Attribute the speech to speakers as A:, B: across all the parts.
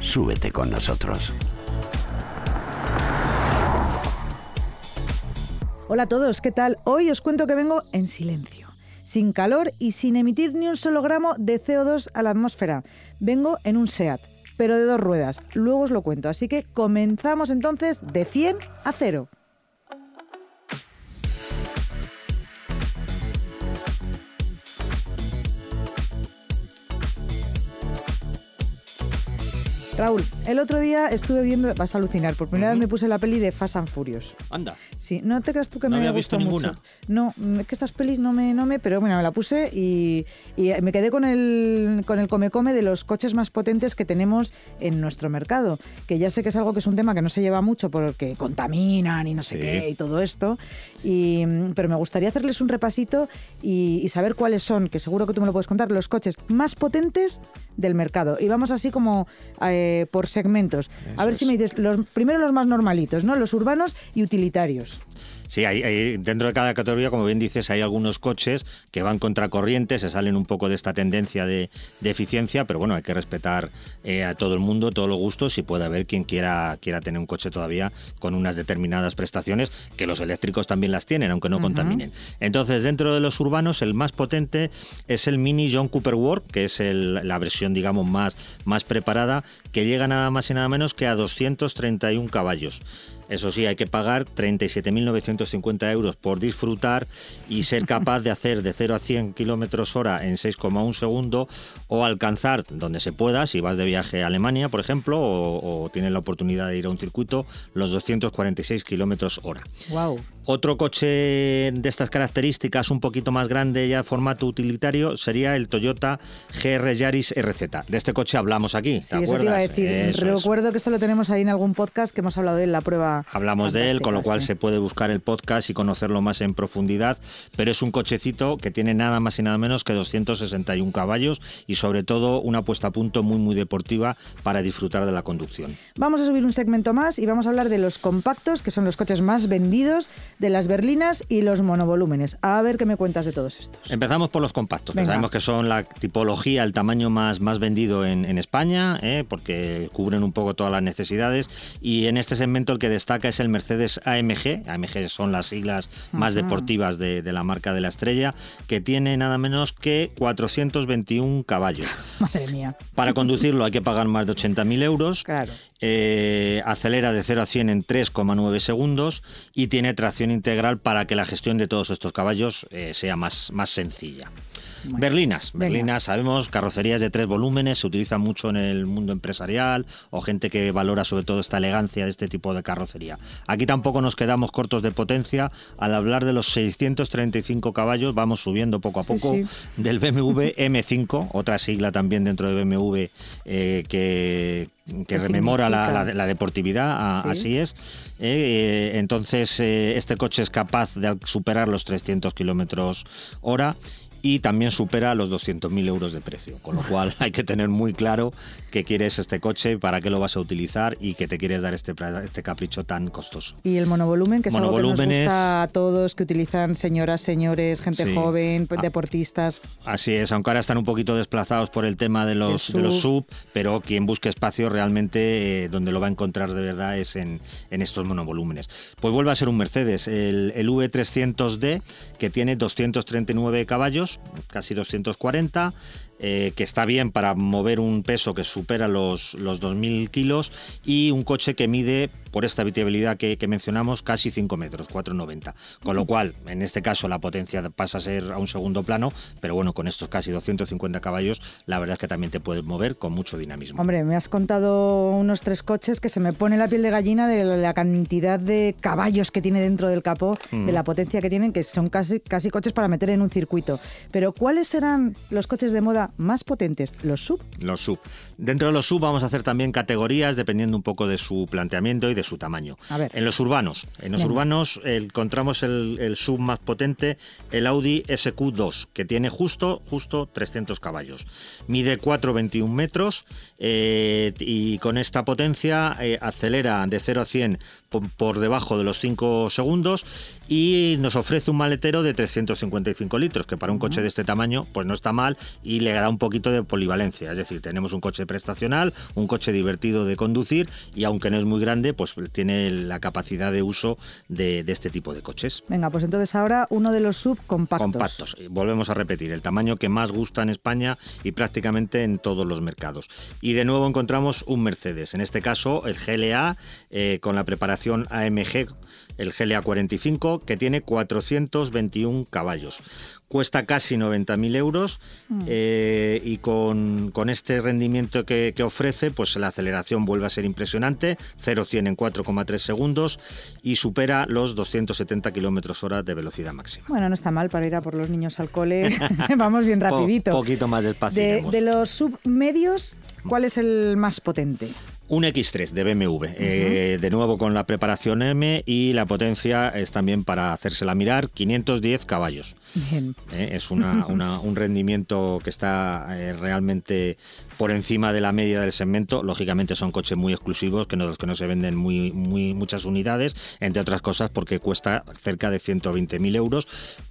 A: Súbete con nosotros.
B: Hola a todos, ¿qué tal? Hoy os cuento que vengo en silencio, sin calor y sin emitir ni un solo gramo de CO2 a la atmósfera. Vengo en un SEAT, pero de dos ruedas. Luego os lo cuento, así que comenzamos entonces de 100 a 0. Raúl, el otro día estuve viendo, vas a alucinar, por primera vez me puse la peli de Fast and Furious.
C: Anda.
B: Sí, no te creas tú que
C: ¿No
B: me
C: había visto
B: mucho.
C: ninguna?
B: No, mm, es que estas pelis no me, no me, pero bueno, me la puse y, y me quedé con el, con el come-come de los coches más potentes que tenemos en nuestro mercado. Que ya sé que es algo que es un tema que no se lleva mucho porque contaminan y no sé qué y todo esto. Y, mm, pero me gustaría hacerles un repasito y, y saber cuáles son, que seguro que tú me lo puedes contar, los coches más potentes del mercado. Y vamos así como eh, por segmentos. a ver si me dices, los, primero los más normalitos, ¿no? Los urbanos y utilitarios.
C: Sí, hay, hay- dentro de cada categoría, como bien dices, hay algunos coches que van contracorriente, se salen un poco de esta tendencia de, de eficiencia, pero bueno, hay que respetar eh, a todo el mundo, todos los gustos y puede haber quien quiera, quiera tener un coche todavía con unas determinadas prestaciones, que los eléctricos también las tienen, aunque no contaminen. Entonces, dentro de los urbanos, el más potente es el Mini John Cooper World, que es el- la versión, digamos, más, más preparada, que llega nada más y nada menos que a 231 caballos. Eso sí, hay que pagar 37.950 euros por disfrutar y ser capaz de hacer de 0 a 100 kilómetros hora en 6,1 segundo o alcanzar donde se pueda, si vas de viaje a Alemania, por ejemplo, o, o tienes la oportunidad de ir a un circuito, los 246 kilómetros hora.
B: Wow.
C: Otro coche de estas características, un poquito más grande ya formato utilitario, sería el Toyota GR Yaris RZ. De este coche hablamos aquí, ¿te
B: Sí, eso te iba a decir.
C: Eso es.
B: Recuerdo que esto lo tenemos ahí en algún podcast que hemos hablado de él, la prueba.
C: Hablamos de él, con lo cual
B: sí.
C: se puede buscar el podcast y conocerlo más en profundidad, pero es un cochecito que tiene nada más y nada menos que 261 caballos y sobre todo una puesta a punto muy muy deportiva para disfrutar de la conducción.
B: Vamos a subir un segmento más y vamos a hablar de los compactos, que son los coches más vendidos, de las berlinas y los monovolúmenes. A ver qué me cuentas de todos estos.
C: Empezamos por los compactos, que sabemos que son la tipología, el tamaño más, más vendido en, en España, ¿eh? porque cubren un poco todas las necesidades. Y en este segmento el que destaca es el Mercedes AMG. AMG son las siglas más deportivas de, de la marca de la estrella, que tiene nada menos que 421 caballos.
B: Madre mía.
C: Para conducirlo hay que pagar más de 80.000 euros.
B: Claro.
C: Eh, acelera de 0 a 100 en 3,9 segundos y tiene tracción integral para que la gestión de todos estos caballos eh, sea más, más sencilla. Berlinas,
B: venga.
C: berlinas, sabemos, carrocerías de tres volúmenes, se utilizan mucho en el mundo empresarial o gente que valora sobre todo esta elegancia de este tipo de carrocería. Aquí tampoco nos quedamos cortos de potencia, al hablar de los 635 caballos vamos subiendo poco a poco
B: sí.
C: del BMW M5, otra sigla también dentro de BMW eh, que, que
B: ¿Qué
C: rememora la,
B: significa?
C: la- la deportividad, a-
B: Sí.
C: así es. Eh, eh, entonces, eh, este coche es capaz de superar los 300 kilómetros hora y también supera los 200.000 euros de precio. Con lo cual hay que tener muy claro qué quieres este coche, para qué lo vas a utilizar y que te quieres dar este, este capricho tan costoso.
B: Y el monovolumen, que es algo que nos gusta a todos, que utilizan señoras, señores, gente
C: Sí.
B: joven,
C: Ah.
B: deportistas.
C: Así es, aunque ahora están un poquito desplazados por el tema de los,
B: Del
C: de los
B: sub.
C: sub, pero quien busque espacio realmente eh, donde lo va a encontrar de verdad es en, en estos monovolúmenes. Pues vuelve a ser un Mercedes, el, el V300D, que tiene 239 caballos, casi 240. Eh, que está bien para mover un peso que supera los, los 2.000 kilos y un coche que mide, por esta habitabilidad que, que mencionamos, casi 5 metros, 4,90. Con lo cual, en este caso, la potencia pasa a ser a un segundo plano, pero bueno, con estos casi 250 caballos, la verdad es que también te puedes mover con mucho dinamismo.
B: Hombre, me has contado unos tres coches que se me pone la piel de gallina de la cantidad de caballos que tiene dentro del capó,
C: Mm.
B: de la potencia que tienen, que son casi, casi coches para meter en un circuito. Pero ¿cuáles serán los coches de moda más potentes, los sub.
C: Los sub. Dentro de los sub vamos a hacer también categorías dependiendo un poco de su planteamiento y de su tamaño.
B: A ver.
C: En los urbanos, en los urbanos eh, encontramos el, el sub más potente, el Audi SQ2, que tiene justo, justo 300 caballos. Mide 4,21 metros eh, y con esta potencia eh, acelera de 0 a 100 por, debajo de los 5 segundos y nos ofrece un maletero de 355 litros, que para un coche de este tamaño pues no está mal y le da un poquito de polivalencia. Es decir, tenemos un coche prestacional, un coche divertido de conducir y aunque no es muy grande, pues tiene la capacidad de uso de, de este tipo de coches.
B: Venga, pues entonces ahora uno de los sub compactos.
C: Volvemos a repetir, el tamaño que más gusta en España y prácticamente en todos los mercados. Y de nuevo encontramos un Mercedes, en este caso el GLA eh, con la preparación AMG, el GLA 45, que tiene 421 caballos. Cuesta casi 90.000 euros eh, y con, con este rendimiento que, que ofrece, pues la aceleración vuelve a ser impresionante, 0-100 en 4,3 segundos y supera los 270 kilómetros hora de velocidad máxima.
B: Bueno, no está mal para ir a por los niños al cole. Vamos bien
C: Po-
B: rapidito.
C: poquito más despacio.
B: de, de los submedios, ¿cuál es el más potente?
C: Un X3 de BMW, eh, de nuevo con la preparación M y la potencia es también para hacérsela mirar, 510 caballos.
B: Bien.
C: ¿eh? Es una- una- un rendimiento que está eh, realmente por encima de la media del segmento. Lógicamente son coches muy exclusivos, que no, los que no se venden muy, muy, muchas unidades, entre otras cosas porque cuesta cerca de 120.000 euros.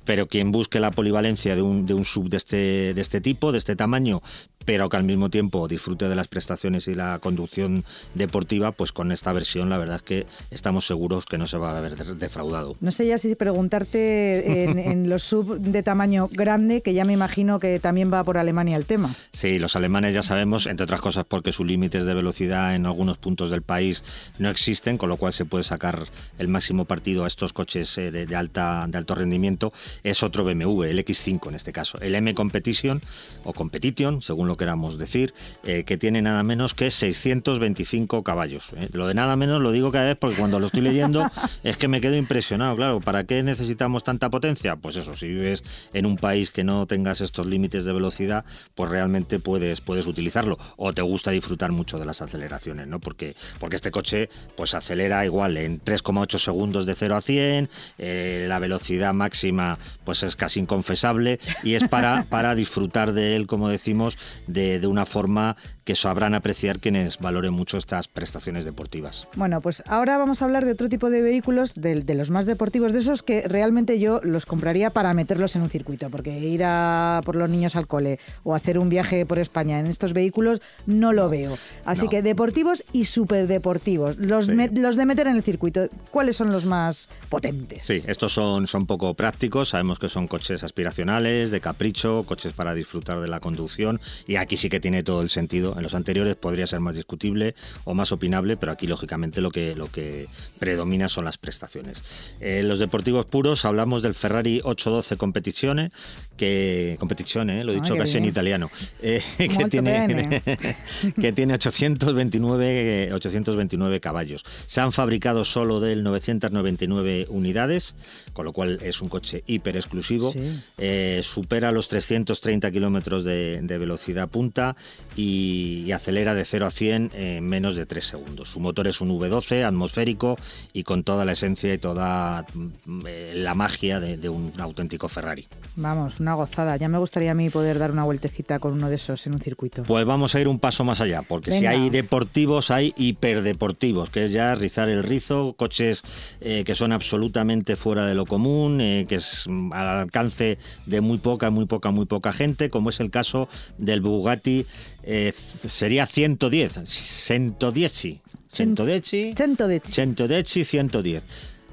C: Pero quien busque la polivalencia de un, de un sub de este, de este tipo, de este tamaño, pero que al mismo tiempo disfrute de las prestaciones y la conducción deportiva, pues con esta versión la verdad es que estamos seguros que no se va a ver de- defraudado.
B: No sé ya si preguntarte en, en los sub de tamaño grande, que ya me imagino que también va por Alemania el tema.
C: Sí, los alemanes ya sabemos, entre otras cosas porque sus límites de velocidad en algunos puntos del país no existen, con lo cual se puede sacar el máximo partido a estos coches eh, de, de alta, de alto rendimiento. Es otro BMW, el X5 en este caso, el M Competition o Competition, según lo queramos decir, eh, que tiene nada menos que 625 caballos. ¿eh? Lo de nada menos lo digo cada vez porque cuando lo estoy leyendo es que me quedo impresionado. Claro, ¿para qué necesitamos tanta potencia? Pues eso, si vives en un país que no tengas estos límites de velocidad, pues realmente puedes, puedes utilizarlo. O te gusta disfrutar mucho de las aceleraciones, ¿no? Porque, porque este coche pues acelera igual en 3,8 segundos de 0 a 100, eh, la velocidad máxima pues es casi inconfesable y es para, para disfrutar de él, como decimos, de, de una forma que sabrán apreciar quienes valoren mucho estas prestaciones deportivas.
B: Bueno, pues ahora vamos a hablar de otro tipo de vehículos, de, de los más deportivos, de esos que realmente yo los compraría para meterlos en un circuito, porque ir a por los niños al cole o hacer un viaje por España en estos vehículos no lo veo. Así
C: No.
B: que deportivos y superdeportivos, los,
C: Sí.
B: me- los de meter en el circuito, ¿cuáles son los más potentes?
C: Sí, estos son, son poco prácticos, sabemos que son coches aspiracionales, de capricho, coches para disfrutar de la conducción y aquí sí que tiene todo el sentido. En los anteriores podría ser más discutible o más opinable, pero aquí lógicamente lo que, lo que predomina son las prestaciones. En los deportivos puros hablamos del Ferrari 812 Competizione, que Competizione, eh, lo he
B: Ah,
C: dicho
B: qué
C: casi en italiano, eh, que,
B: Molto
C: tiene, que tiene 829, eh, 829 caballos. Se han fabricado solo de él 999 unidades, con lo cual es un coche hiper exclusivo.
B: Sí.
C: Eh, supera los 330 kilómetros de, de velocidad punta y, y acelera de 0 a 100 en menos de 3 segundos. Su motor es un V12 atmosférico y con toda la esencia y toda mm, eh, la magia de, de un auténtico Ferrari.
B: Vamos, una gozada. Ya me gustaría a mí poder dar una vueltecita con uno de esos en un circuito.
C: Pues vamos a ir un paso más allá, porque si hay deportivos, hay hiperdeportivos, que es ya rizar el rizo, coches eh, que son absolutamente fuera de lo común, eh, que es al alcance de muy poca, muy poca, muy poca gente, como es el caso del Bugatti, eh, sería 110, 110 sí, 110
B: Cento de
C: 110 110.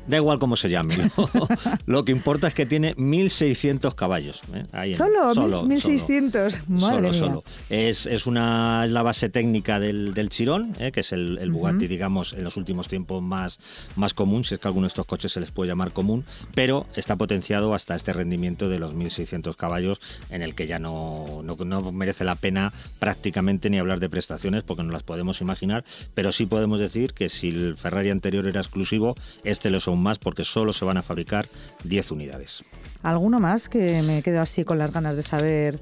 C: Da igual cómo se llame. Lo, lo que importa es que tiene 1.600 caballos. ¿eh? Ahí en-
B: ¿Solo?
C: solo,
B: 1.600. Madre
C: solo,
B: mía.
C: solo. Es, es una es la base técnica del, del Chirón, ¿eh? que es el, el Bugatti, digamos, en los últimos tiempos más, más común, si es que a alguno de estos coches se les puede llamar común, pero está potenciado hasta este rendimiento de los 1.600 caballos, en el que ya no, no, no merece la pena prácticamente ni hablar de prestaciones, porque no las podemos imaginar, pero sí podemos decir que si el Ferrari anterior era exclusivo, este lo es aún más, porque solo se van a fabricar 10 unidades.
B: ¿Alguno más que me quedo así con las ganas de saber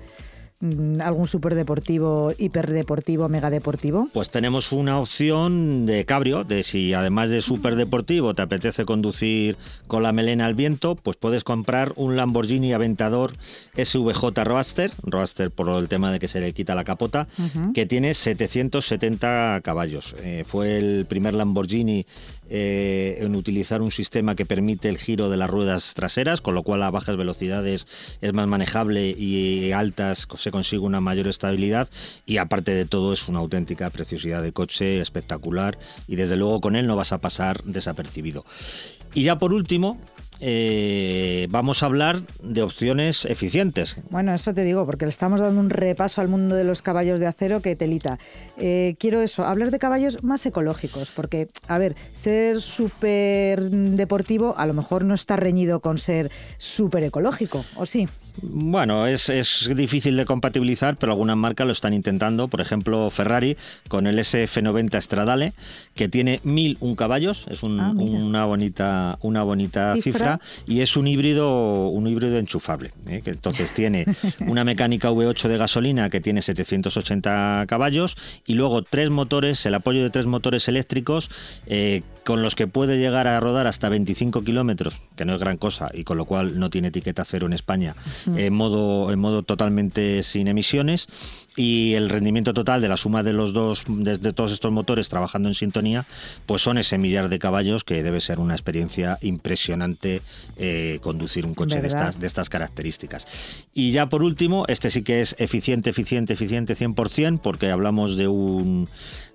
B: mm, algún superdeportivo, hiperdeportivo, megadeportivo?
C: Pues tenemos una opción de cabrio, de si además de superdeportivo te apetece conducir con la melena al viento, pues puedes comprar un Lamborghini Aventador SVJ Roadster, Roadster por el tema de que se le quita la capota, que tiene 770 caballos. Eh, fue el primer Lamborghini eh, en utilizar un sistema que permite el giro de las ruedas traseras, con lo cual a bajas velocidades es más manejable y altas se consigue una mayor estabilidad y aparte de todo es una auténtica preciosidad de coche, espectacular y desde luego con él no vas a pasar desapercibido. Y ya por último, eh, vamos a hablar de opciones eficientes.
B: Bueno, eso te digo, porque le estamos dando un repaso al mundo de los caballos de acero que telita. Eh, quiero eso, hablar de caballos más ecológicos, porque, a ver, ser súper deportivo a lo mejor no está reñido con ser súper ecológico, ¿o sí?
C: Bueno, es, difícil de compatibilizar, pero algunas marcas lo están intentando. Por ejemplo, Ferrari con el SF90 Stradale, que tiene 1001 caballos, es ah, una bonita, una bonita cifra, y es un híbrido, un híbrido enchufable. ¿eh? Que entonces tiene una mecánica V8 de gasolina que tiene 780 caballos y luego tres motores, el apoyo de tres motores eléctricos eh, con los que puede llegar a rodar hasta 25 kilómetros, que no es gran cosa, y con lo cual no tiene etiqueta cero en España, en, modo, en modo totalmente sin emisiones. Y el rendimiento total de la suma de los dos, de, todos estos motores trabajando en sintonía, pues son ese millar de caballos que debe ser una experiencia impresionante eh, conducir un coche de estas, de estas características. Y ya por último, este sí que es eficiente, eficiente, eficiente 100%, porque hablamos de un,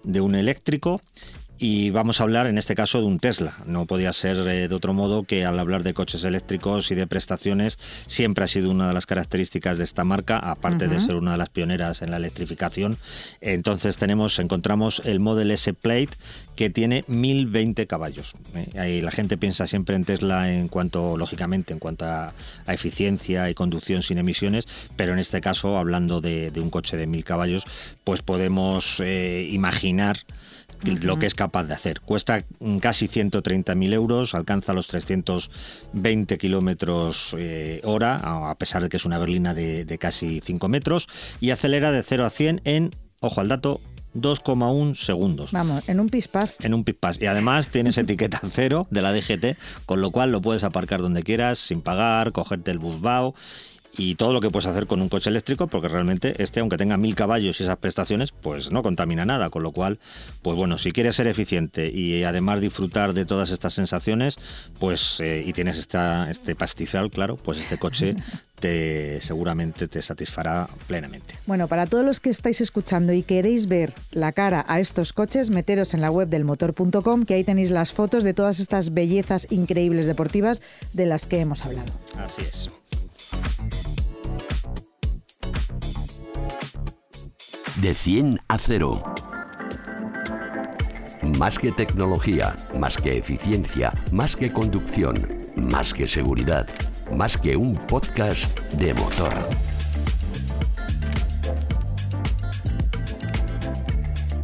C: de un eléctrico y vamos a hablar en este caso de un Tesla. No podía ser eh, de otro modo que al hablar de coches eléctricos y de prestaciones siempre ha sido una de las características de esta marca, aparte de ser una de las pioneras en la electrificación. Entonces tenemos, encontramos el Model S Plate que tiene 1020 caballos. ¿eh? Ahí la gente piensa siempre en Tesla en cuanto, lógicamente, en cuanto a, eficiencia y conducción sin emisiones, pero en este caso, hablando de, un coche de 1000 caballos, pues podemos eh, imaginar lo que es capaz de hacer. Cuesta casi 130.000 euros, alcanza los 320 kilómetros eh, hora, a pesar de que es una berlina de, casi 5 metros, y acelera de 0 a 100 en, ojo al dato, 2,1 segundos.
B: Vamos, en un pispas.
C: En un pispas. Y además tienes etiqueta cero de la DGT, con lo cual lo puedes aparcar donde quieras, sin pagar, cogerte el busbao y todo lo que puedes hacer con un coche eléctrico, porque realmente este, aunque tenga mil caballos y esas prestaciones, pues no contamina nada. Con lo cual, pues bueno, si quieres ser eficiente y además disfrutar de todas estas sensaciones, pues eh, y tienes esta, este pastizal, claro, pues este coche te, seguramente te satisfará plenamente.
B: Bueno, para todos los que estáis escuchando y queréis ver la cara a estos coches, meteros en la web del motor.com, que ahí tenéis las fotos de todas estas bellezas increíbles deportivas de las que hemos hablado.
C: Así es.
A: De 100 a 0. Más que tecnología, más que eficiencia, más que conducción, más que seguridad, más que un podcast de motor.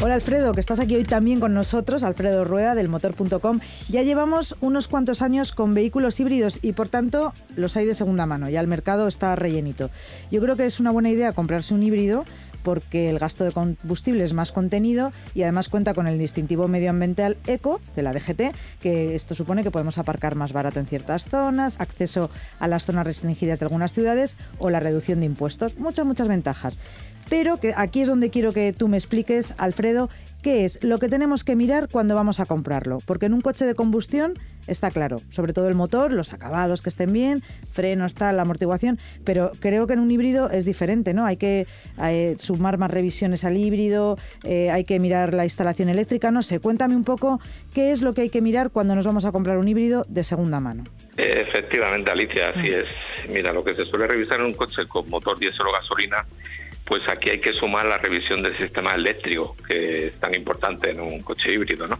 B: Hola Alfredo, que estás aquí hoy también con nosotros, Alfredo Rueda del motor.com. Ya llevamos unos cuantos años con vehículos híbridos y por tanto los hay de segunda mano, ya el mercado está rellenito. Yo creo que es una buena idea comprarse un híbrido porque el gasto de combustible es más contenido y además cuenta con el distintivo medioambiental ECO de la DGT, que esto supone que podemos aparcar más barato en ciertas zonas, acceso a las zonas restringidas de algunas ciudades o la reducción de impuestos. Muchas, muchas ventajas. Pero que aquí es donde quiero que tú me expliques, Alfredo, qué es lo que tenemos que mirar cuando vamos a comprarlo. Porque en un coche de combustión está claro, sobre todo el motor, los acabados que estén bien, frenos, tal, la amortiguación, pero creo que en un híbrido es diferente, ¿no? Hay que eh, sumar más revisiones al híbrido, eh, hay que mirar la instalación eléctrica, no sé, cuéntame un poco qué es lo que hay que mirar cuando nos vamos a comprar un híbrido de segunda mano.
D: Efectivamente, Alicia, así mm. es. Mira, lo que se suele revisar en un coche con motor diésel o gasolina pues aquí hay que sumar la revisión del sistema eléctrico, que es tan importante en un coche híbrido, ¿no?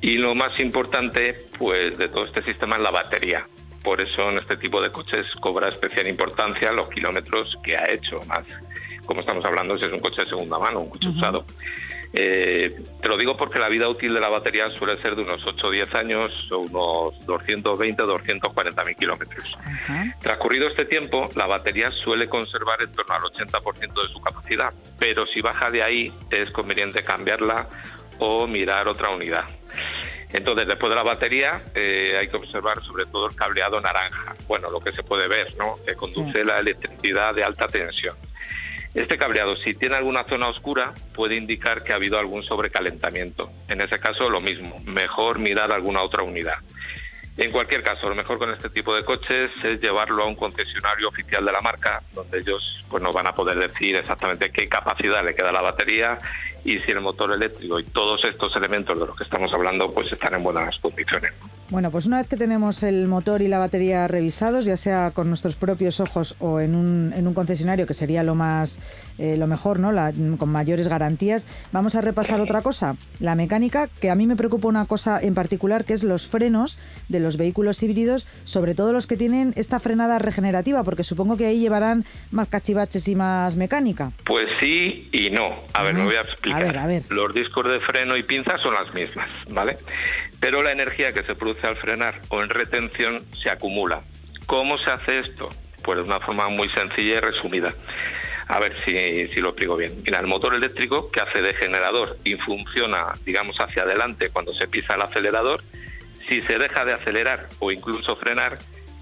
D: Y lo más importante, pues, de todo este sistema es la batería. Por eso en este tipo de coches cobra especial importancia los kilómetros que ha hecho, más como estamos hablando si es un coche de segunda mano, un coche usado. Eh, te lo digo porque la vida útil de la batería suele ser de unos 8 o 10 años o unos 220 o 240 mil kilómetros. Transcurrido este tiempo, la batería suele conservar en torno al 80% de su capacidad, pero si baja de ahí es conveniente cambiarla o mirar otra unidad. Entonces, después de la batería, eh, hay que observar sobre todo el cableado naranja. Bueno, lo que se puede ver, ¿no? Que conduce la electricidad de alta tensión. Este cableado, si tiene alguna zona oscura, puede indicar que ha habido algún sobrecalentamiento. En ese caso, lo mismo, mejor mirar alguna otra unidad. En cualquier caso, lo mejor con este tipo de coches es llevarlo a un concesionario oficial de la marca, donde ellos pues, nos van a poder decir exactamente qué capacidad le queda a la batería y si el motor eléctrico y todos estos elementos de los que estamos hablando pues están en buenas condiciones.
B: Bueno, pues una vez que tenemos el motor y la batería revisados, ya sea con nuestros propios ojos o en un, en un concesionario, que sería lo más eh, lo mejor, ¿no? con mayores garantías, vamos a repasar otra cosa, la mecánica, que a mí me preocupa una cosa en particular, que es los frenos de los vehículos híbridos, sobre todo los que tienen esta frenada regenerativa, porque supongo que ahí llevarán más cachivaches y más mecánica.
D: Pues sí y no. A ver, me voy a explicar. Los discos de freno y pinza son las mismas, ¿vale? Pero la energía que se produce al frenar o en retención se acumula. ¿Cómo se hace esto? Pues de una forma muy sencilla y resumida. A ver si, si lo explico bien. Mira, el motor eléctrico que hace de generador y funciona, digamos, hacia adelante cuando se pisa el acelerador, si se deja de acelerar o incluso frenar,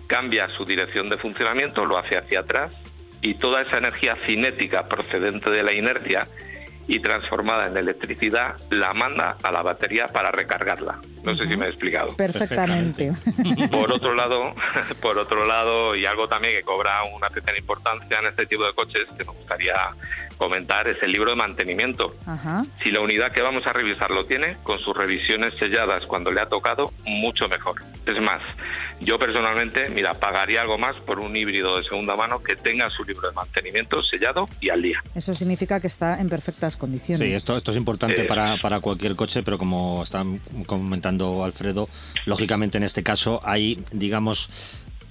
D: cambia su dirección de funcionamiento, lo hace hacia atrás y toda esa energía cinética procedente de la inercia y transformada en electricidad la manda a la batería para recargarla. No sé si me he explicado.
B: Perfectamente.
D: Por otro lado, por otro lado, y algo también que cobra una pequeña importancia en este tipo de coches que me gustaría comentar es el libro de mantenimiento. Si la unidad que vamos a revisar lo tiene, con sus revisiones selladas cuando le ha tocado, mucho mejor. Es más, yo personalmente, mira, pagaría algo más por un híbrido de segunda mano que tenga su libro de mantenimiento sellado y al día.
B: Eso significa que está en perfectas condiciones.
C: Sí, esto, esto es importante para, para cualquier coche, pero como está comentando Alfredo, lógicamente en este caso hay, digamos,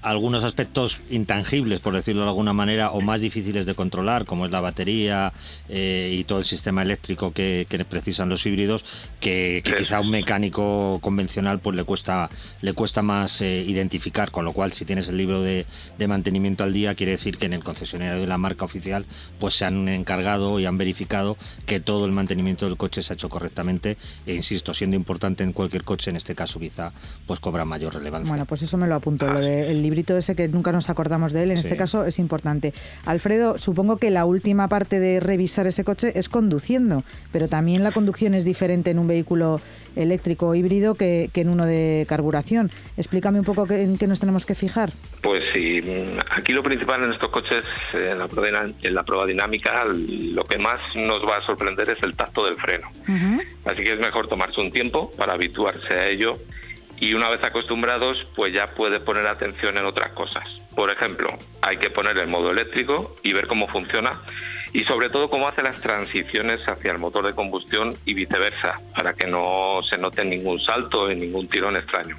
C: algunos aspectos intangibles, por decirlo de alguna manera, o más difíciles de controlar, como es la batería eh, y todo el sistema eléctrico que, precisan los híbridos, que, quizá a un mecánico convencional pues le cuesta le cuesta más eh, identificar, con lo cual si tienes el libro de, mantenimiento al día, quiere decir que en el concesionario de la marca oficial pues se han encargado y han verificado que todo el mantenimiento del coche se ha hecho correctamente, e insisto, siendo importante en cualquier coche, en este caso quizá pues cobra mayor relevancia.
B: Bueno, pues eso me lo apunto, lo del libro librito ese que nunca nos acordamos de él, en este caso es importante. Alfredo, supongo que la última parte de revisar ese coche es conduciendo, pero también la conducción es diferente en un vehículo eléctrico o híbrido que, en uno de carburación. Explícame un poco en qué nos tenemos que fijar.
D: Pues sí, aquí lo principal en estos coches, en la prueba, en la prueba dinámica, lo que más nos va a sorprender es el tacto del freno. Así que es mejor tomarse un tiempo para habituarse a ello y una vez acostumbrados pues ya puede poner atención en otras cosas. Por ejemplo, hay que poner el modo eléctrico y ver cómo funciona y sobre todo cómo hace las transiciones hacia el motor de combustión y viceversa, para que no se note ningún salto en ningún tirón extraño.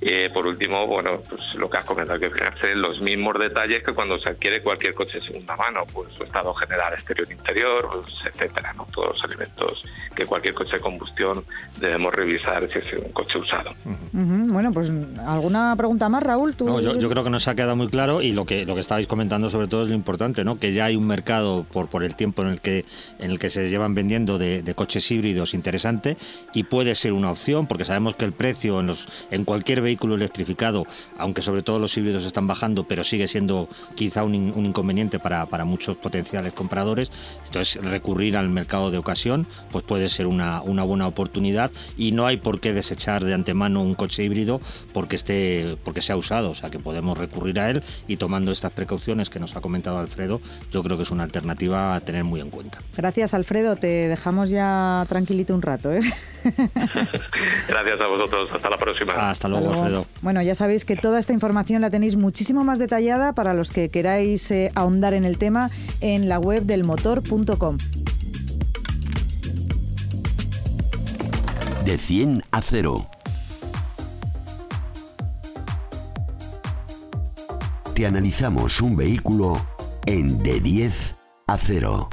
D: Eh, por último, bueno, pues lo que has comentado, que fijarse en los mismos detalles que cuando se adquiere cualquier coche de segunda mano, pues su estado general exterior-interior, pues, etcétera, ¿no? Todos los elementos que cualquier coche de combustión debemos revisar si es un coche usado.
B: Bueno, pues ¿alguna pregunta más, Raúl?
C: No, yo, creo que nos ha quedado muy claro y lo que lo que estabais comentando sobre todo es lo importante, ¿no? Que ya hay un mercado por por el tiempo en el que en el que se llevan vendiendo de, de coches híbridos interesante y puede ser una opción porque sabemos que el precio en los en cualquier vehículo electrificado, aunque sobre todo los híbridos están bajando, pero sigue siendo quizá un, inconveniente para, para, muchos potenciales compradores. Entonces, recurrir al mercado de ocasión pues puede ser una, una buena oportunidad y no hay por qué desechar de antemano un coche híbrido porque esté porque sea usado, o sea que podemos recurrir a él y tomando estas precauciones que nos ha comentado Alfredo, yo creo que es una alternativa a tener muy en cuenta.
B: Gracias Alfredo, te dejamos ya tranquilito un rato. ¿eh?
D: Gracias a vosotros, hasta la próxima.
C: Hasta luego.
B: Bueno, ya sabéis que toda esta información la tenéis muchísimo más detallada para los que queráis eh, ahondar en el tema en la web del motor.com.
A: De 100 a 0. Te analizamos un vehículo en de 10 Acero.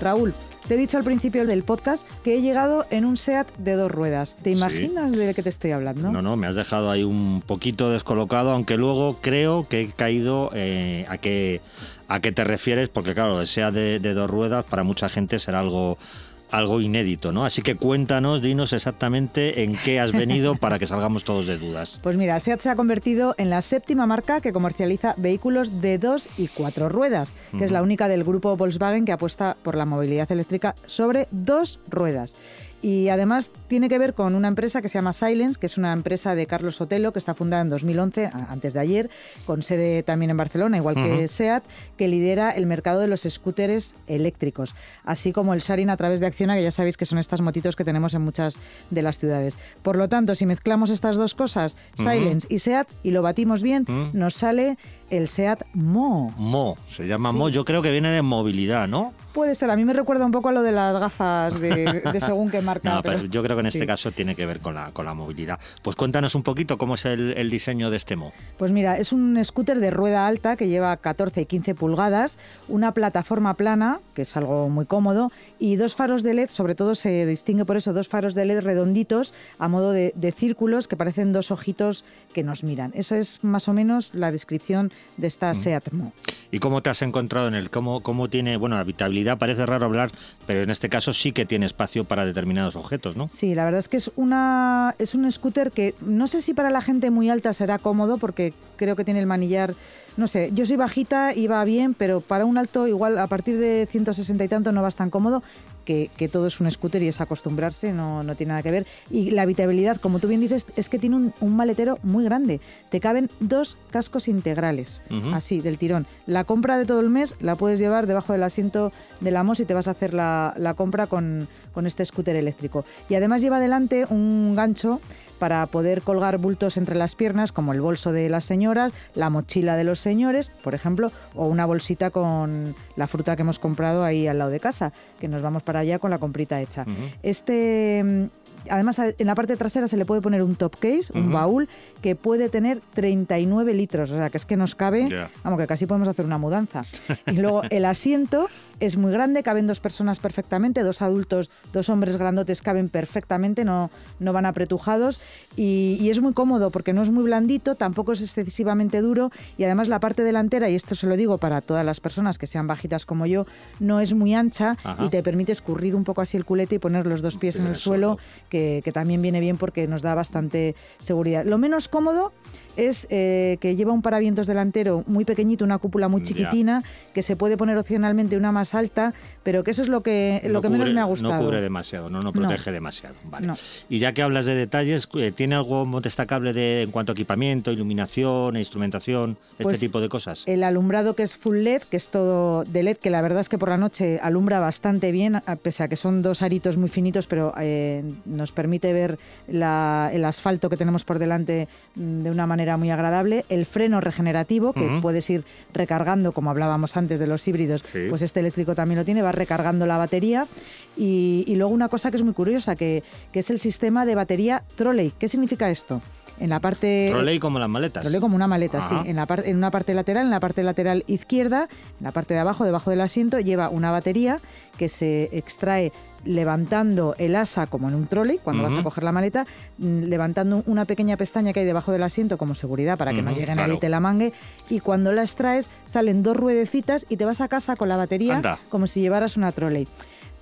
B: Raúl, te he dicho al principio del podcast que he llegado en un SEAT de dos ruedas. ¿Te
C: Sí.
B: imaginas de qué te estoy hablando?
C: No, no, me has dejado ahí un poquito descolocado, aunque luego creo que he caído eh, a qué a qué te refieres, porque claro, sea de, de dos ruedas, para mucha gente será algo algo inédito, ¿no? Así que cuéntanos, dinos exactamente en qué has venido para que salgamos todos de dudas.
B: Pues mira, SEAT se ha convertido en la séptima marca que comercializa vehículos de dos y cuatro ruedas, que es la única del grupo Volkswagen que apuesta por la movilidad eléctrica sobre dos ruedas. Y además tiene que ver con una empresa que se llama Silence, que es una empresa de Carlos Sotelo, que está fundada en 2011, a- antes de ayer, con sede también en Barcelona, igual que SEAT, que lidera el mercado de los scooters eléctricos, así como el sharing a través de Acciona, que ya sabéis que son estas motitos que tenemos en muchas de las ciudades. Por lo tanto, si mezclamos estas dos cosas, Silence y SEAT, y lo batimos bien, nos sale el SEAT Mo.
C: Mo, se llama
B: Sí.
C: Mo, yo creo que viene de movilidad, ¿no?
B: Puede ser, a mí me recuerda un poco a lo de las gafas de, de según qué marca.
C: No, pero yo creo que en este caso tiene que ver con la, con la movilidad. Pues cuéntanos un poquito cómo es el, el diseño de este Mo.
B: Pues mira, es un scooter de rueda alta que lleva 14 y 15 pulgadas, una plataforma plana, que es algo muy cómodo, y dos faros de LED, sobre todo se distingue por eso, dos faros de LED redonditos a modo de, de círculos que parecen dos ojitos que nos miran. Eso es más o menos la descripción de esta Seat Mo.
C: ¿Y cómo te has encontrado en él? ¿Cómo, cómo tiene, bueno, habitabilidad? Parece raro hablar, pero en este caso sí que tiene espacio para determinados objetos, ¿no?
B: Sí, la verdad es que es una es un scooter que no sé si para la gente muy alta será cómodo porque creo que tiene el manillar no sé, yo soy bajita y va bien, pero para un alto igual a partir de 160 y tanto no vas tan cómodo, que, que todo es un scooter y es acostumbrarse, no, no tiene nada que ver. Y la habitabilidad, como tú bien dices, es que tiene un, un maletero muy grande. Te caben dos cascos integrales, así, del tirón. La compra de todo el mes la puedes llevar debajo del asiento de la MOS y te vas a hacer la, la compra con, con este scooter eléctrico. Y además lleva adelante un gancho para poder colgar bultos entre las piernas, como el bolso de las señoras, la mochila de los señores, por ejemplo, o una bolsita con la fruta que hemos comprado ahí al lado de casa, que nos vamos para allá con la comprita hecha. Este, además, en la parte trasera se le puede poner un top case, un baúl, que puede tener 39 litros, o sea, que es que nos cabe, vamos, que casi podemos hacer una mudanza. Y luego el asiento es muy grande, caben dos personas perfectamente, dos adultos, dos hombres grandotes caben perfectamente, no, no van apretujados y, y es muy cómodo porque no es muy blandito, tampoco es excesivamente duro y además la parte delantera, y esto se lo digo para todas las personas que sean bajitas como yo, no es muy ancha
C: Ajá.
B: y te permite escurrir un poco así el culete y poner los dos pies en
C: En
B: el
C: el
B: suelo,
C: suelo.
B: Que, que también viene bien porque nos da bastante seguridad. Lo menos cómodo es eh, que lleva un paravientos delantero muy pequeñito, una cúpula muy
C: Ya.
B: chiquitina, que se puede poner opcionalmente una más alta, pero que eso es lo que, lo que menos me ha gustado.
C: No cubre demasiado, no, no
B: No.
C: protege demasiado. Vale.
B: No.
C: Y ya que hablas de detalles, eh, ¿tiene algo destacable de, en cuanto a equipamiento, iluminación, instrumentación, este
B: Pues,
C: tipo de cosas?
B: El alumbrado que es full LED, que es todo de LED, que la verdad es que por la noche alumbra bastante bien, pese a que son dos aritos muy finitos, pero eh, nos permite ver la- el asfalto que tenemos por delante mm, de una manera muy agradable. El freno regenerativo, que puedes ir recargando, como hablábamos antes de los híbridos,
C: Sí.
B: pues este eléctrico también lo tiene, va recargando la batería. Y, y luego una cosa que es muy curiosa, que, que es el sistema de batería trolley. ¿Qué significa esto? En la parte
C: Trolley como las maletas.
B: Troleo como una maleta,
C: Ajá.
B: sí. En, la par- en una parte lateral, en la parte lateral izquierda, en la parte de abajo, debajo del asiento, lleva una batería que se extrae levantando el asa como en un trolley, cuando vas a coger la maleta, mm, levantando una pequeña pestaña que hay debajo del asiento como seguridad para que no llegue
C: claro.
B: nadie y te la mangue. Y cuando la extraes, salen dos ruedecitas y te vas a casa con la batería
C: Anda.
B: como si llevaras una trolley.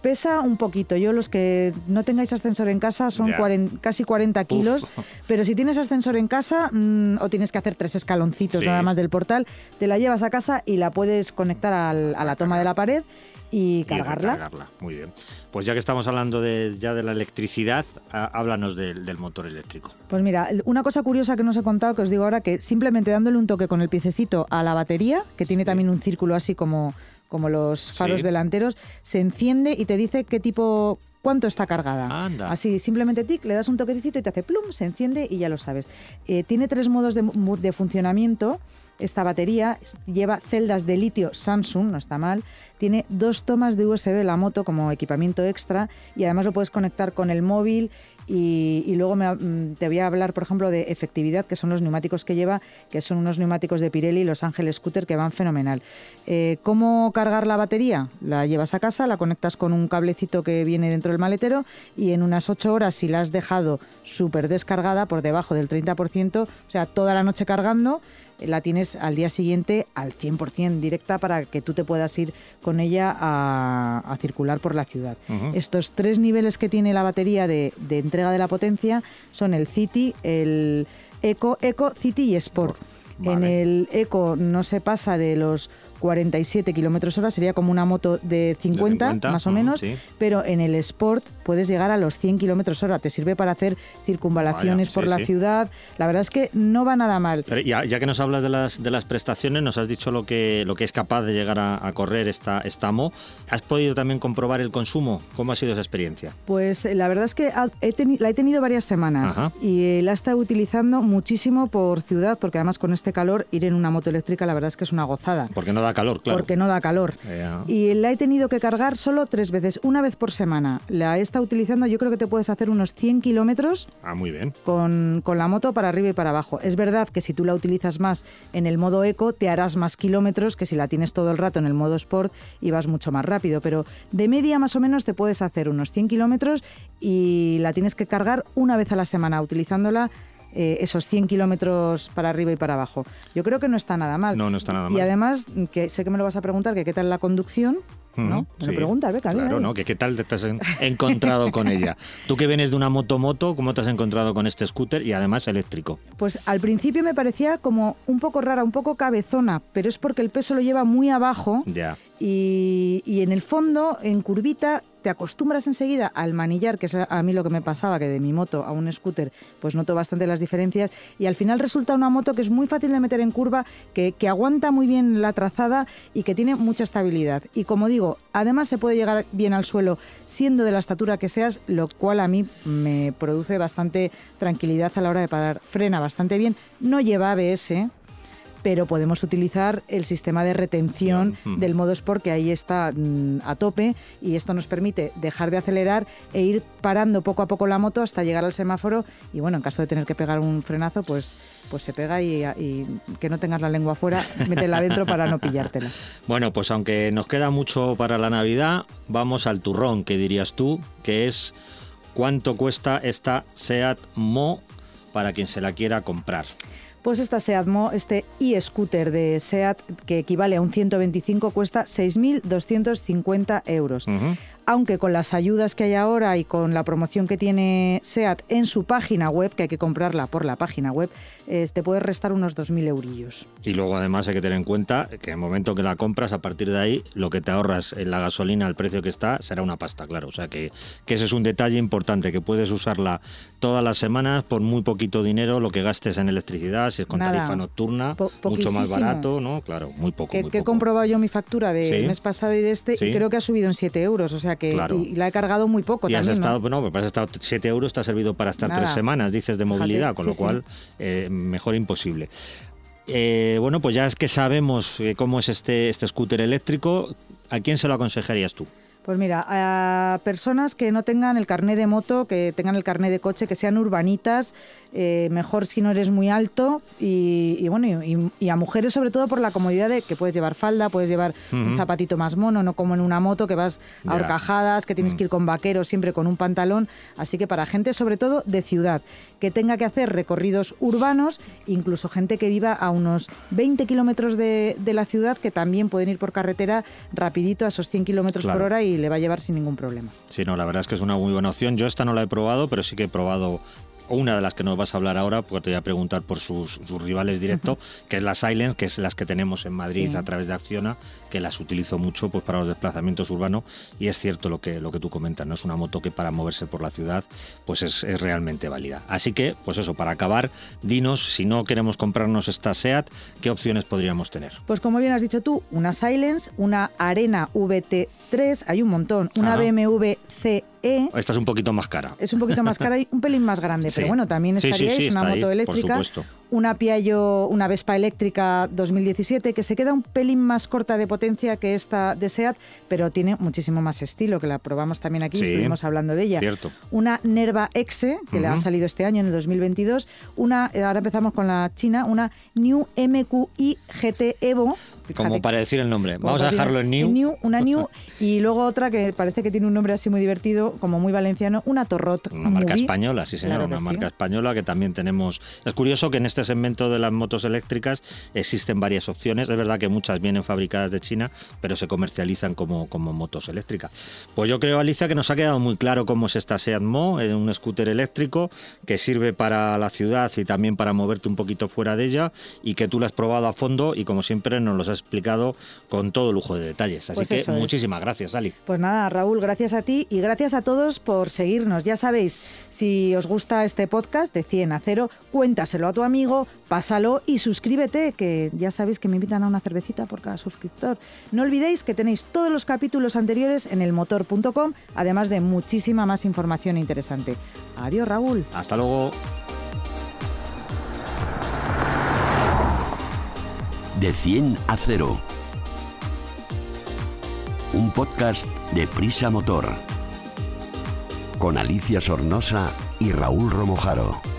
B: Pesa un poquito. Yo los que no tengáis ascensor en casa son casi 40 kilos, pero si tienes ascensor en casa mm, o tienes que hacer tres escaloncitos
C: Sí.
B: nada más del portal, te la llevas a casa y la puedes conectar al- a la toma de la pared y
C: Y
B: cargarla.
C: recargarla. Muy bien. Pues ya que estamos hablando de, ya de la electricidad, háblanos del, del motor eléctrico.
B: Pues mira, una cosa curiosa que no os he contado, que os digo ahora, que simplemente dándole un toque con el piececito a la batería, que tiene también un círculo así como, como los faros
C: Sí.
B: delanteros, se enciende y te dice qué tipo, cuánto está cargada.
C: Anda.
B: Así, simplemente tic, le das un toquecito y te hace plum, se enciende y ya lo sabes. Eh, tiene tres modos de, de funcionamiento esta batería lleva celdas de litio Samsung, no está mal. Tiene dos tomas de USB la moto como equipamiento extra y además lo puedes conectar con el móvil y, luego mm, te voy a hablar, por ejemplo, de efectividad, que son los neumáticos que lleva, que son unos neumáticos de Pirelli, Los Ángeles Scooter, que van fenomenal. Eh, ¿Cómo cargar la batería? La llevas a casa, la conectas con un cablecito que viene dentro del maletero y en unas 8 horas, si la has dejado súper descargada, por debajo del 30%, o sea, toda la noche cargando, la tienes al día siguiente al 100% directa para que tú te puedas ir con ella a, circular por la ciudad. Estos tres niveles que tiene la batería de, entrega de la potencia son el City, el Eco, Eco, City y Sport. En el Eco no se pasa de los 47 kilómetros hora, sería como una moto de 50, más o menos, pero en el Sport puedes llegar a los 100 kilómetros hora. Te sirve para hacer circunvalaciones por la ciudad. La verdad es que no va nada mal.
C: ya, que nos hablas de las, de las prestaciones, nos has dicho lo que, lo que es capaz de llegar a, correr esta, esta MO. ¿Has podido también comprobar el consumo? ¿Cómo ha sido esa experiencia?
B: Pues eh, la verdad es que la he tenido varias semanas y eh, la he estado utilizando muchísimo por ciudad, porque además con este calor ir en una moto eléctrica la verdad es que es una gozada.
C: Porque no da calor, claro.
B: Porque no da calor. Y la he tenido que cargar solo tres veces, una vez por semana. La he estado utilizando, yo creo que te puedes hacer unos 100 kilómetros.
C: Ah, muy bien.
B: Con, con la moto para arriba y para abajo. Es verdad que si tú la utilizas más en el modo eco, te harás más kilómetros que si la tienes todo el rato en el modo sport y vas mucho más rápido. Pero de media más o menos te puedes hacer unos 100 kilómetros y la tienes que cargar una vez a la semana utilizándola eh, esos 100 kilómetros para arriba y para abajo. Yo creo que no está nada mal.
C: No, no está nada mal.
B: Y además, que sé que me lo vas a preguntar, que qué tal la conducción, ¿no? Me preguntas, Beca.
C: Claro, ¿no? ¿Qué, ¿Qué tal te has encontrado con ella? Tú que vienes de una moto-moto, ¿cómo te has encontrado con este scooter y además eléctrico?
B: Pues al principio me parecía como un poco rara, un poco cabezona, pero es porque el peso lo lleva muy abajo.
C: Ya.
B: Y, en el fondo, en curvita, te acostumbras enseguida al manillar, que es a mí lo que me pasaba, que de mi moto a un scooter, pues noto bastante las diferencias, y al final resulta una moto que es muy fácil de meter en curva, que, que aguanta muy bien la trazada y que tiene mucha estabilidad. Y como digo, además se puede llegar bien al suelo siendo de la estatura que seas, lo cual a mí me produce bastante tranquilidad a la hora de parar. Frena bastante bien, no lleva ABS, pero podemos utilizar el sistema de retención del modo Sport que ahí está mm, a tope y esto nos permite dejar de acelerar e ir parando poco a poco la moto hasta llegar al semáforo y bueno, en caso de tener que pegar un frenazo, pues, pues se pega y, que no tengas la lengua afuera, métela adentro para no pillártela.
C: Bueno, pues aunque nos queda mucho para la Navidad, vamos al turrón, que dirías tú, que es cuánto cuesta esta SEAT Mo para quien se la quiera comprar.
B: Pues esta SEAT Mo, este e-scooter de SEAT, que equivale a un 125, cuesta 6.250 euros aunque con las ayudas que hay ahora y con la promoción que tiene SEAT en su página web, que hay que comprarla por la página web, eh, te puedes restar unos 2.000 eurillos.
C: Y luego además hay que tener en cuenta que en el momento que la compras, a partir de ahí, lo que te ahorras en la gasolina al precio que está será una pasta, claro. O sea que, que ese es un detalle importante, que puedes usarla todas las semanas por muy poquito dinero, lo que gastes en electricidad, si es con tarifa nocturna, mucho más barato, ¿no? Claro, muy poco.
B: Que,
C: muy
B: he comprobado yo mi factura del mes pasado y de este y creo que ha subido en 7 euros, o sea que y, la he cargado muy poco
C: y
B: también,
C: has estado, ¿no? has estado 7 euros, te ha servido para estar tres semanas, dices, de movilidad, con lo cual eh, mejor imposible. Eh, bueno, pues ya es que sabemos eh, cómo es este, este scooter eléctrico, ¿a quién se lo aconsejarías tú?
B: Pues mira, a personas que no tengan el carné de moto, que tengan el carné de coche, que sean urbanitas, eh, mejor si no eres muy alto y, bueno y, a mujeres sobre todo por la comodidad de que puedes llevar falda, puedes llevar un zapatito más mono, no como en una moto que vas a horcajadas, que tienes mm. que ir con vaqueros siempre con un pantalón, así que para gente sobre todo de ciudad que tenga que hacer recorridos urbanos, incluso gente que viva a unos 20 kilómetros de, la ciudad que también pueden ir por carretera rapidito a esos 100 kilómetros por hora y le va a llevar sin ningún problema.
C: Sí, no, la verdad es que es una muy buena opción. Yo esta no la he probado, pero sí que he probado una de las que nos vas a hablar ahora, porque te voy a preguntar por sus, rivales directos, que es la Silence, que es las que tenemos en Madrid a través de Acciona, que las utilizo mucho pues para los desplazamientos urbanos y es cierto lo que, lo que tú comentas, ¿no? Es una moto que para moverse por la ciudad pues es, realmente válida. Así que, pues eso, para acabar, dinos, si no queremos comprarnos esta SEAT, ¿qué opciones podríamos tener?
B: Pues como bien has dicho tú, una Silence, una Arena VT3, hay un montón, una BMW C e.
C: Esta es un poquito más cara.
B: Es un poquito más cara y un pelín más grande, pero bueno, también estaría, es una moto eléctrica. Una Piaggio, una Vespa eléctrica 2017 que se queda un pelín más corta de potencia que esta de SEAT, pero tiene muchísimo más estilo, que la probamos también aquí, estuvimos hablando de ella.
C: Cierto.
B: Una Nerva Exe, que le ha salido este año en el 2022, una, eh, ahora empezamos con la China, una New MQI GT Evo.
C: Como para decir el nombre. Vamos a dejarlo en New.
B: Una New y luego otra que parece que tiene un nombre así muy divertido, como muy valenciano, una Torrot.
C: Una marca española, sí señor, una marca española que también tenemos. Es curioso que en este segmento de las motos eléctricas existen varias opciones. Es verdad que muchas vienen fabricadas de China, pero se comercializan como, como motos eléctricas. Pues yo creo, Alicia, que nos ha quedado muy claro cómo es esta Seat Mo, eh, un scooter eléctrico que sirve para la ciudad y también para moverte un poquito fuera de ella y que tú la has probado a fondo y como siempre nos lo has explicado con todo lujo de detalles. Así pues que muchísimas gracias, Ali.
B: Pues nada, Raúl, gracias a ti y gracias a todos por seguirnos. Ya sabéis, si os gusta este podcast de 100 a 0, cuéntaselo a tu amigo, pásalo y suscríbete, que ya sabéis que me invitan a una cervecita por cada suscriptor. No olvidéis que tenéis todos los capítulos anteriores en elmotor.com, además de muchísima más información interesante. Adiós, Raúl.
C: Hasta luego.
A: De 100 a 0. Un podcast de Prisa Motor. Con Alicia Sornosa y Raúl Romojaro.